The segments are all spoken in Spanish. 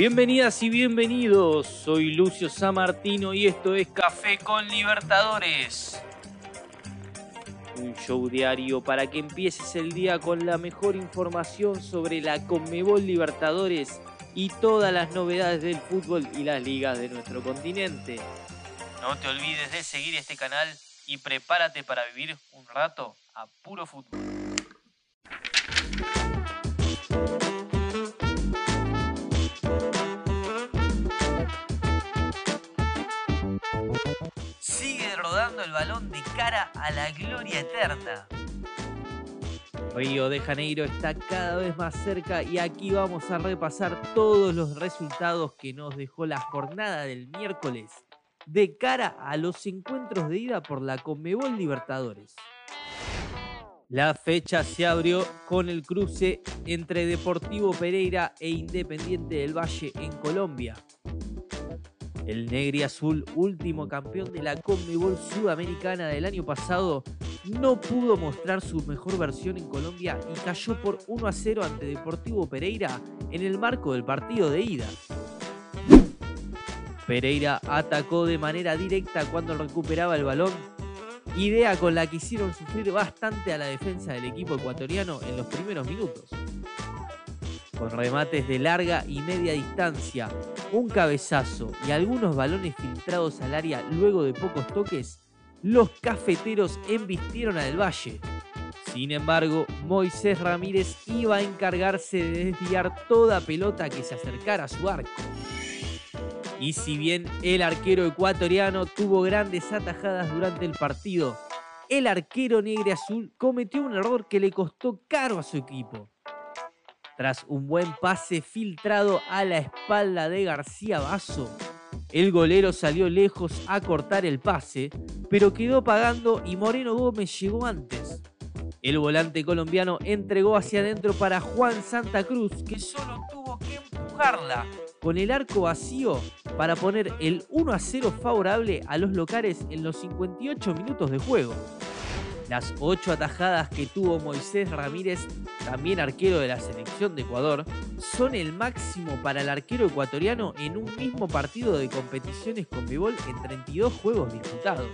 Bienvenidas y bienvenidos, soy Lucio Samartino y esto es Café con Libertadores. Un show diario para que empieces el día con la mejor información sobre la Conmebol Libertadores y todas las novedades del fútbol y las ligas de nuestro continente. No te olvides de seguir este canal y prepárate para vivir un rato a puro fútbol. El balón de cara a la gloria eterna. Río de Janeiro está cada vez más cerca y aquí vamos a repasar todos los resultados que nos dejó la jornada del miércoles de cara a los encuentros de ida por la Conmebol Libertadores. La fecha se abrió con el cruce entre Deportivo Pereira e Independiente del Valle en Colombia. El Negri Azul, último campeón de la Conmebol Sudamericana del año pasado, no pudo mostrar su mejor versión en Colombia y cayó por 1 a 0 ante Deportivo Pereira en el marco del partido de ida. Pereira atacó de manera directa cuando recuperaba el balón, idea con la que hicieron sufrir bastante a la defensa del equipo ecuatoriano en los primeros minutos. Con remates de larga y media distancia, un cabezazo y algunos balones filtrados al área luego de pocos toques, los cafeteros embistieron a Del Valle. Sin embargo, Moisés Ramírez iba a encargarse de desviar toda pelota que se acercara a su arco. Y si bien el arquero ecuatoriano tuvo grandes atajadas durante el partido, el arquero negro azul cometió un error que le costó caro a su equipo. Tras un buen pase filtrado a la espalda de García Basso, el golero salió lejos a cortar el pase, pero quedó pagando y Moreno Gómez llegó antes. El volante colombiano entregó hacia adentro para Juan Santa Cruz, que solo tuvo que empujarla con el arco vacío para poner el 1 a 0 favorable a los locales en los 58 minutos de juego. Las 8 atajadas que tuvo Moisés Ramírez, también arquero de la selección de Ecuador, son el máximo para el arquero ecuatoriano en un mismo partido de competiciones con Bebol en 32 juegos disputados.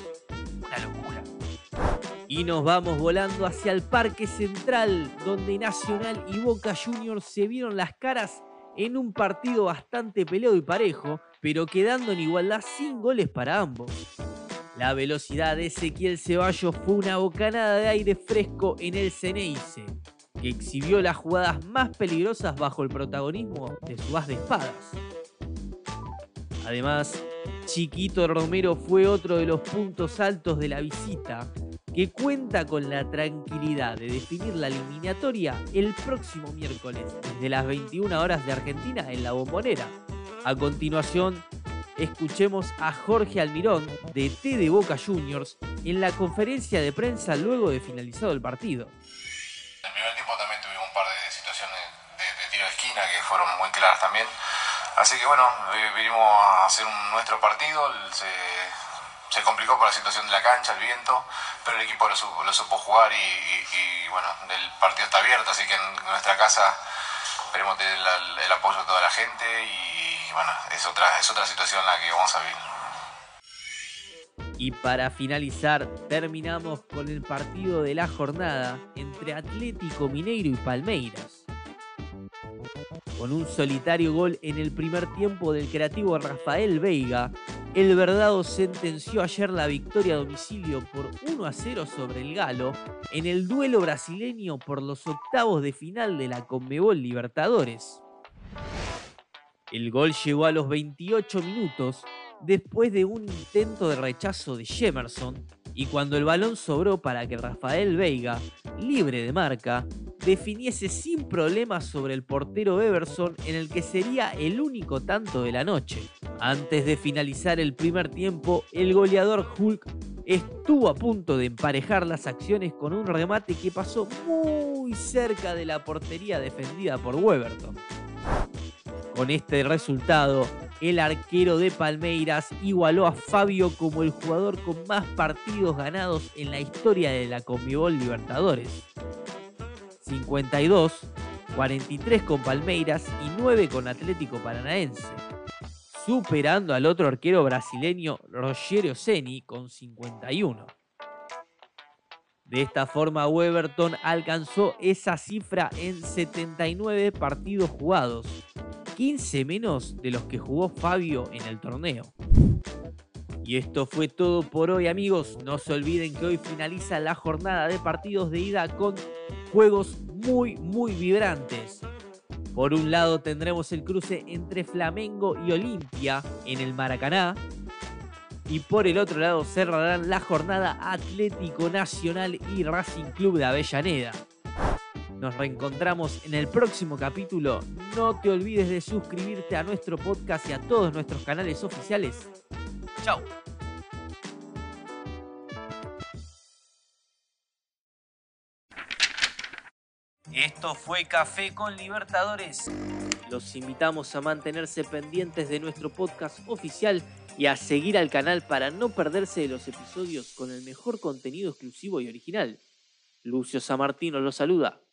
Una locura. Y nos vamos volando hacia el Parque Central, donde Nacional y Boca Juniors se vieron las caras en un partido bastante peleado y parejo, pero quedando en igualdad sin goles para ambos. La velocidad de Ezequiel Ceballos fue una bocanada de aire fresco en el Ceneice, que exhibió las jugadas más peligrosas bajo el protagonismo de su as de espadas. Además, Chiquito Romero fue otro de los puntos altos de la visita, que cuenta con la tranquilidad de definir la eliminatoria el próximo miércoles desde las 21 horas de Argentina en la bombonera. A continuación, escuchemos a Jorge Almirón de T de Boca Juniors en la conferencia de prensa luego de finalizado el partido. En el primer tiempo también tuvimos un par de situaciones de, de tiro de esquina que fueron muy claras también. Así que bueno, vinimos a hacer un, nuestro partido. Se, se complicó por la situación de la cancha, el viento, pero el equipo lo supo, lo supo jugar y, y, y, bueno, el partido está abierto, así que en nuestra casa esperemos tener el, el apoyo de toda la gente y bueno, es otra, es otra situación la que vamos a vivir. Y para finalizar, terminamos con el partido de la jornada entre Atlético Mineiro y Palmeiras. Con un solitario gol en el primer tiempo del creativo Rafael Veiga, el Verdado sentenció ayer la victoria a domicilio por 1 a 0 sobre el Galo en el duelo brasileño por los octavos de final de la Conmebol Libertadores. El gol llegó a los 28 minutos después de un intento de rechazo de Jemerson y cuando el balón sobró para que Rafael Veiga, libre de marca, definiese sin problemas sobre el portero Everson en el que sería el único tanto de la noche. Antes de finalizar el primer tiempo, el goleador Hulk estuvo a punto de emparejar las acciones con un remate que pasó muy cerca de la portería defendida por Weberton. Con este resultado, el arquero de Palmeiras igualó a Fabio como el jugador con más partidos ganados en la historia de la Conmebol Libertadores. 52, 43 con Palmeiras y 9 con Atlético Paranaense, superando al otro arquero brasileño Rogério Ceni con 51. De esta forma, Weberton alcanzó esa cifra en 79 partidos jugados, 15 menos de los que jugó Fabio en el torneo. Y esto fue todo por hoy amigos, no se olviden que hoy finaliza la jornada de partidos de ida con juegos muy muy vibrantes. Por un lado tendremos el cruce entre Flamengo y Olimpia en el Maracaná, y por el otro lado cerrarán la jornada Atlético Nacional y Racing Club de Avellaneda. Nos reencontramos en el próximo capítulo. No te olvides de suscribirte a nuestro podcast y a todos nuestros canales oficiales. Chao. Esto fue Café con Libertadores. Los invitamos a mantenerse pendientes de nuestro podcast oficial y a seguir al canal para no perderse de los episodios con el mejor contenido exclusivo y original. Lucio Samartino los saluda.